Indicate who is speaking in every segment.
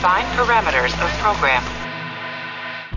Speaker 1: Define parameters of program.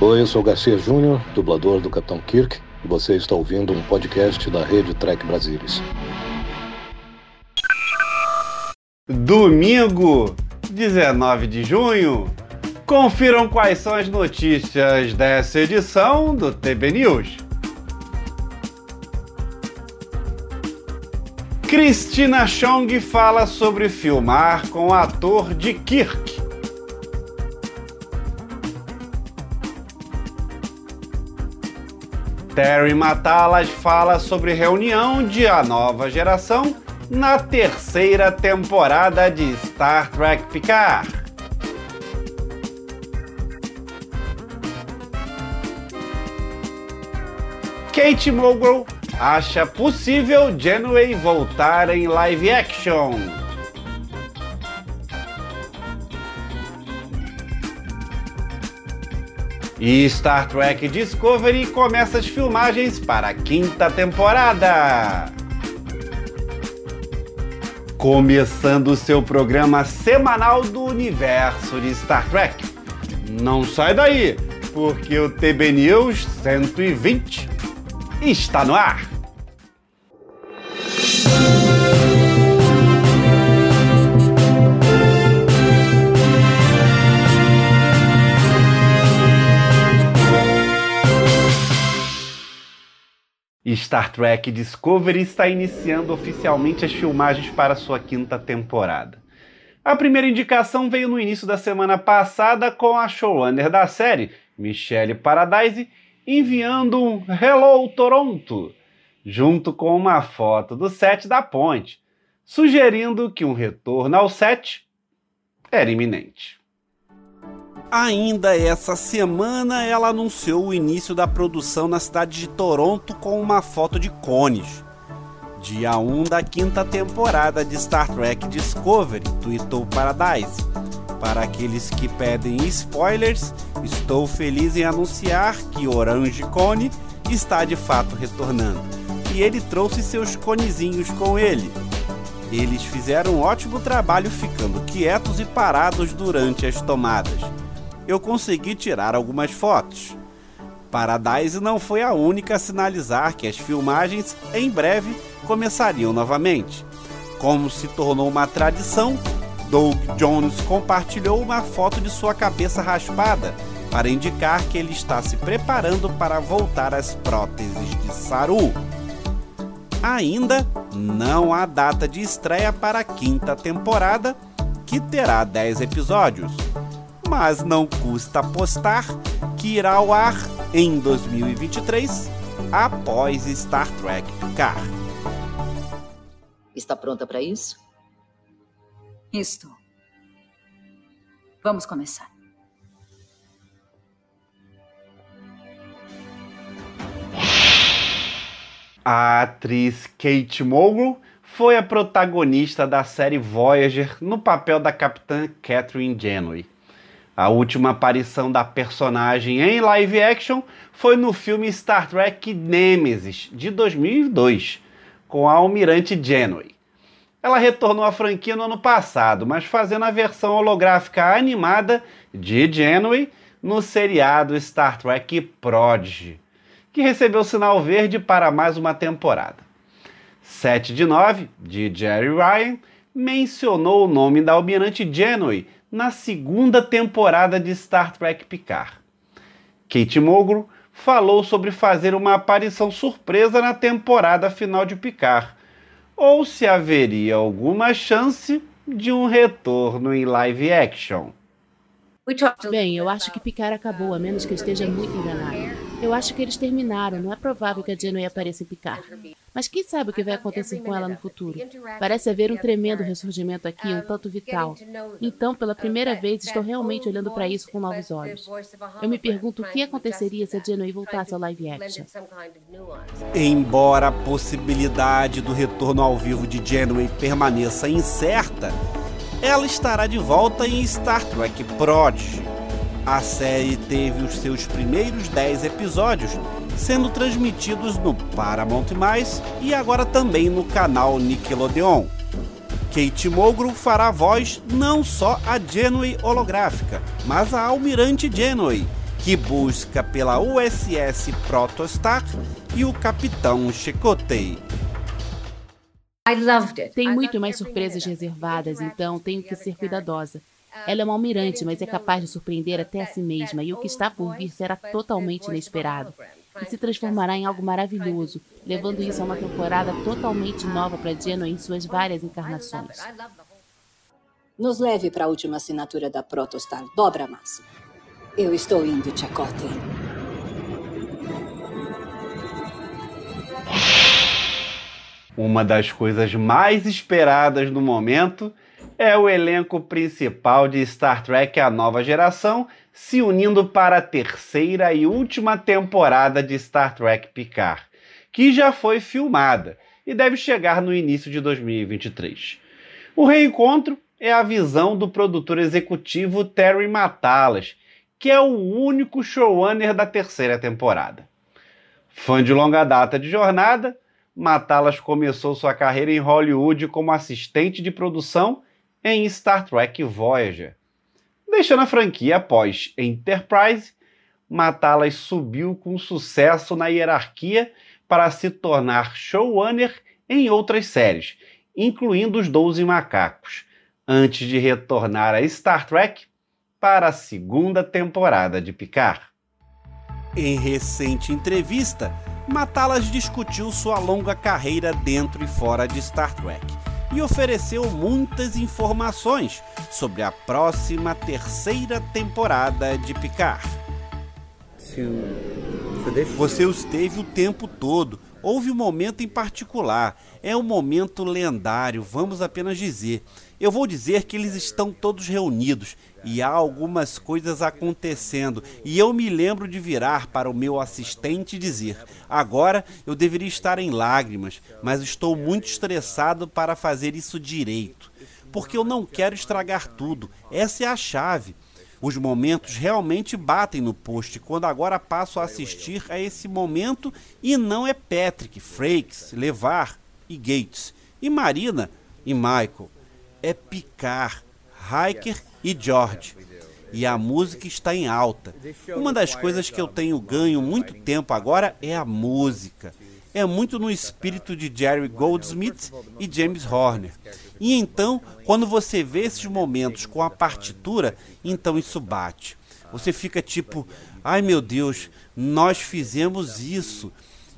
Speaker 2: Oi, eu sou Garcia Júnior, dublador do Capitão Kirk, e você está ouvindo um podcast da rede Trek Brasilis.
Speaker 3: Domingo, 19 de junho. Confiram quais são as notícias dessa edição do TB News. Cristina Chong fala sobre filmar com o ator de Kirk. Terry Matalas fala sobre reunião de A Nova Geração na terceira temporada de Star Trek Picard. Kate Mulgrew acha possível Janeway voltar em live action. E Star Trek Discovery começa as filmagens para a quinta temporada. Começando o seu programa semanal do universo de Star Trek. Não sai daí, porque o TB News 120 está no ar. Star Trek Discovery está iniciando oficialmente as filmagens para sua quinta temporada. A primeira indicação veio no início da semana passada com a showrunner da série, Michelle Paradise, enviando um Hello Toronto, junto com uma foto do set da ponte, sugerindo que um retorno ao set era iminente. Ainda essa semana, ela anunciou o início da produção na cidade de Toronto com uma foto de cones. Dia 1 da quinta temporada de Star Trek Discovery, tweetou Paradise. Para aqueles que pedem spoilers, estou feliz em anunciar que Orange Cone está de fato retornando. E ele trouxe seus conezinhos com ele. Eles fizeram um ótimo trabalho ficando quietos e parados durante as tomadas eu consegui tirar algumas fotos. Paradise não foi a única a sinalizar que as filmagens em breve começariam novamente. Como se tornou uma tradição, Doug Jones compartilhou uma foto de sua cabeça raspada para indicar que ele está se preparando para voltar às próteses de Saru. Ainda não há data de estreia para a quinta temporada, que terá 10 episódios mas não custa apostar que irá ao ar em 2023 após Star Trek Picard.
Speaker 4: Está pronta para isso?
Speaker 5: Estou. Vamos começar.
Speaker 3: A atriz Kate Mulgrew foi a protagonista da série Voyager no papel da capitã Catherine Janeway. A última aparição da personagem em live action foi no filme Star Trek Nemesis, de 2002, com a almirante Janeway. Ela retornou à franquia no ano passado, mas fazendo a versão holográfica animada de Janeway no seriado Star Trek Prodigy, que recebeu sinal verde para mais uma temporada. 7 de 9, de Jerry Ryan, mencionou o nome da almirante Janeway na segunda temporada de Star Trek Picard. Kate Mulgrew falou sobre fazer uma aparição surpresa na temporada final de Picard, ou se haveria alguma chance de um retorno em live action.
Speaker 6: Bem, eu acho que Picard acabou, a menos que eu esteja muito enganado. Eu acho que eles terminaram. Não é provável que a Janeway apareça em Picard. Mas quem sabe o que vai acontecer com ela no futuro? Parece haver um tremendo ressurgimento aqui, um tanto vital. Então, pela primeira vez, estou realmente olhando para isso com novos olhos. Eu me pergunto o que aconteceria se a Janeway voltasse ao live action.
Speaker 3: Embora a possibilidade do retorno ao vivo de Janeway permaneça incerta, ela estará de volta em Star Trek Prodigy. A série teve os seus primeiros 10 episódios sendo transmitidos no Paramount+, e agora também no canal Nickelodeon. Kate Mulgrew fará voz não só a Janeway holográfica, mas a Almirante Janeway, que busca pela USS Protostar e o Capitão Chakotay.
Speaker 6: Tem muito mais surpresas reservadas, então tenho que ser cuidadosa. Ela é uma almirante, mas é capaz de surpreender até a si mesma, e o que está por vir será totalmente inesperado. E se transformará em algo maravilhoso, levando isso a uma temporada totalmente nova para Genoa em suas várias encarnações.
Speaker 5: Nos leve para a última assinatura da Protostar. Dobra massa. Eu estou indo, Chakotay.
Speaker 3: Uma das coisas mais esperadas no momento é o elenco principal de Star Trek A Nova Geração se unindo para a terceira e última temporada de Star Trek Picard, que já foi filmada e deve chegar no início de 2023. O reencontro é a visão do produtor executivo Terry Matalas, que é o único showrunner da terceira temporada. Fã de longa data de jornada, Matalas começou sua carreira em Hollywood como assistente de produção em Star Trek Voyager. Deixando a franquia após Enterprise, Matalas subiu com sucesso na hierarquia para se tornar showrunner em outras séries, incluindo Os Doze Macacos, antes de retornar a Star Trek para a segunda temporada de Picard. Em recente entrevista, Matalas discutiu sua longa carreira dentro e fora de Star Trek e ofereceu muitas informações sobre a próxima terceira temporada de Picard. Você os teve o tempo todo. Houve um momento em particular. É um momento lendário, vamos apenas dizer. Eu vou dizer que eles estão todos reunidos e há algumas coisas acontecendo. E eu me lembro de virar para o meu assistente e dizer: agora eu deveria estar em lágrimas, mas estou muito estressado para fazer isso direito. Porque eu não quero estragar tudo. Essa é a chave. Os momentos realmente batem no post quando agora passo a assistir a esse momento e não é Patrick, Frakes, Levar e Gates, e Marina e Michael é Picard, Hiker e George. E a música está em alta. Uma das coisas que eu tenho ganho muito tempo agora é a música. É muito no espírito de Jerry Goldsmith e James Horner. E então, quando você vê esses momentos com a partitura, então isso bate. Você fica tipo, ai meu Deus, nós fizemos isso.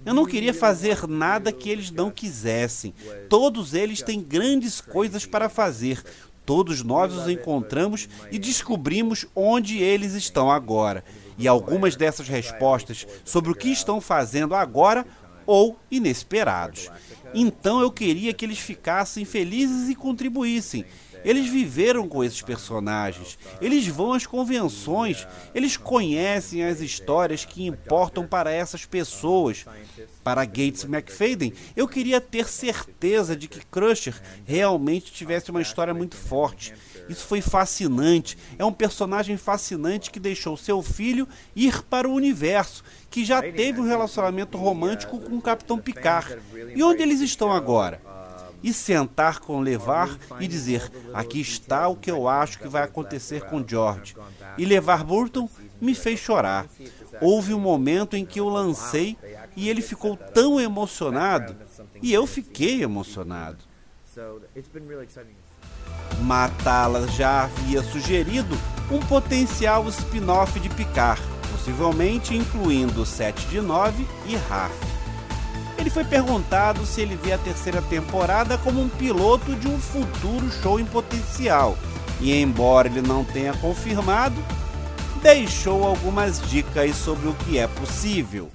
Speaker 3: Eu não queria fazer nada que eles não quisessem. Todos eles têm grandes coisas para fazer. Todos nós os encontramos e descobrimos onde eles estão agora. E algumas dessas respostas sobre o que estão fazendo agora ou inesperados. Então eu queria que eles ficassem felizes e contribuíssem. Eles viveram com esses personagens, eles vão às convenções, eles conhecem as histórias que importam para essas pessoas. Para Gates McFadden, eu queria ter certeza de que Crusher realmente tivesse uma história muito forte. Isso foi fascinante. É um personagem fascinante que deixou seu filho ir para o universo, que já teve um relacionamento romântico com o Capitão Picard. E onde eles estão agora? e sentar com Levar e dizer: aqui está o que eu acho que vai acontecer com George. E Levar Burton me fez chorar. Houve um momento em que eu lancei e ele ficou tão emocionado e eu fiquei emocionado. Matala já havia sugerido um potencial spin-off de Picard, possivelmente incluindo 7 de 9 e Raf. Ele foi perguntado se ele vê a terceira temporada como um piloto de um futuro show em potencial. E embora ele não tenha confirmado, deixou algumas dicas sobre o que é possível.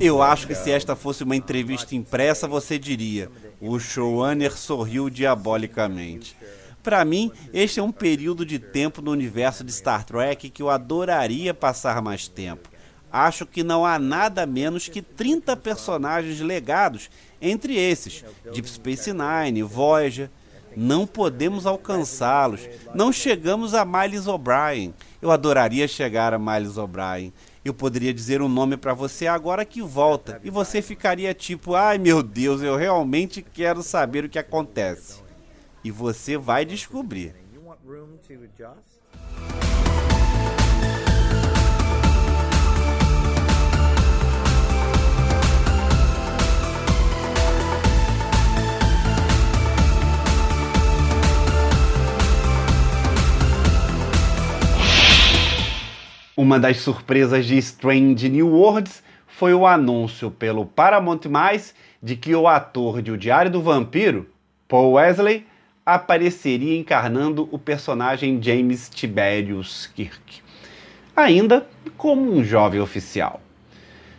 Speaker 3: Eu acho que se esta fosse uma entrevista impressa, você diria: o showrunner sorriu diabolicamente. Para mim, este é um período de tempo no universo de Star Trek que eu adoraria passar mais tempo acho que não há nada menos que 30 personagens legados, entre esses Deep Space Nine, Voyager. Não podemos alcançá-los. Não chegamos a Miles O'Brien. Eu adoraria chegar a Miles O'Brien. Eu poderia dizer um nome para você agora que volta e você ficaria tipo: "Ai, meu Deus, eu realmente quero saber o que acontece". E você vai descobrir. Uma das surpresas de Strange New Worlds foi o anúncio pelo Paramount+, de que o ator de O Diário do Vampiro, Paul Wesley, apareceria encarnando o personagem James Tiberius Kirk, ainda como um jovem oficial.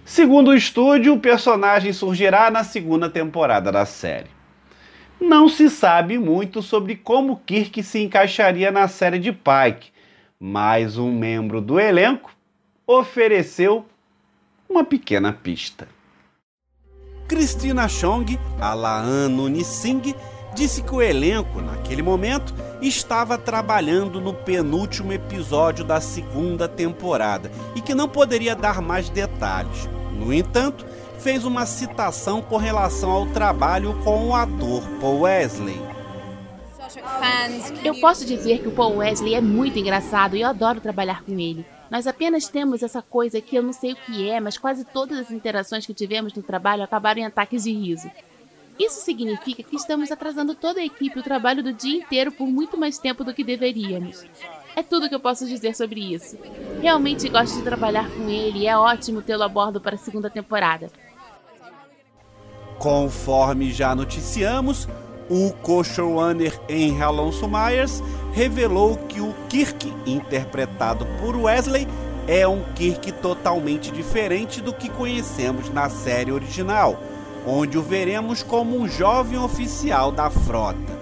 Speaker 3: Segundo o estúdio, o personagem surgirá na segunda temporada da série. Não se sabe muito sobre como Kirk se encaixaria na série de Pike, mas um membro do elenco ofereceu uma pequena pista. Christina Chong, Alaan Nunising, disse que o elenco, naquele momento, estava trabalhando no penúltimo episódio da segunda temporada e que não poderia dar mais detalhes. No entanto, fez uma citação com relação ao trabalho com o ator Paul Wesley.
Speaker 6: Eu posso dizer que o Paul Wesley é muito engraçado e eu adoro trabalhar com ele. Nós apenas temos essa coisa que eu não sei o que é, mas quase todas as interações que tivemos no trabalho acabaram em ataques de riso. Isso significa que estamos atrasando toda a equipe o trabalho do dia inteiro por muito mais tempo do que deveríamos. É tudo que eu posso dizer sobre isso. Realmente gosto de trabalhar com ele e é ótimo tê-lo a bordo para a segunda temporada.
Speaker 3: Conforme já noticiamos, o co-showrunner Henry Alonso Myers revelou que o Kirk, interpretado por Wesley, é um Kirk totalmente diferente do que conhecemos na série original, onde o veremos como um jovem oficial da frota.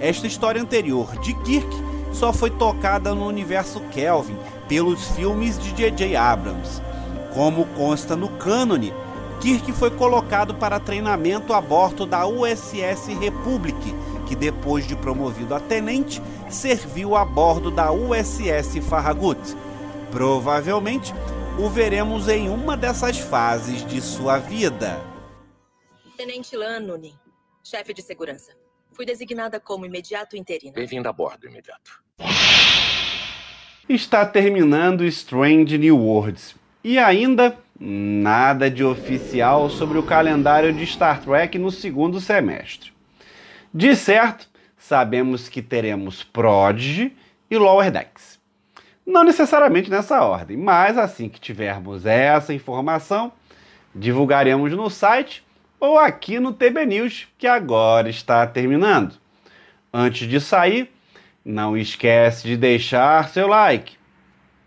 Speaker 3: Esta história anterior de Kirk só foi tocada no universo Kelvin pelos filmes de J.J. Abrams. Como consta no cânone, Kirk foi colocado para treinamento a bordo da USS Republic, que depois de promovido a tenente, serviu a bordo da USS Farragut. Provavelmente o veremos em uma dessas fases de sua vida.
Speaker 4: Tenente Lan Nunin, chefe de segurança. Fui designada como imediato interino.
Speaker 7: Bem-vindo a bordo, imediato.
Speaker 3: Está terminando Strange New Worlds. E ainda nada de oficial sobre o calendário de Star Trek no segundo semestre. De certo, sabemos que teremos Prodigy e Lower Decks. Não necessariamente nessa ordem, mas assim que tivermos essa informação, divulgaremos no site ou aqui no TB News, que agora está terminando. Antes de sair, não esquece de deixar seu like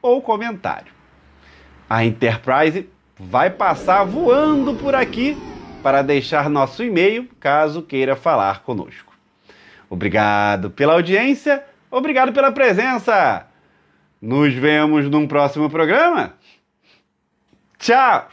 Speaker 3: ou comentário. A Enterprise vai passar voando por aqui para deixar nosso e-mail caso queira falar conosco. Obrigado pela audiência, obrigado pela presença. Nos vemos num próximo programa. Tchau!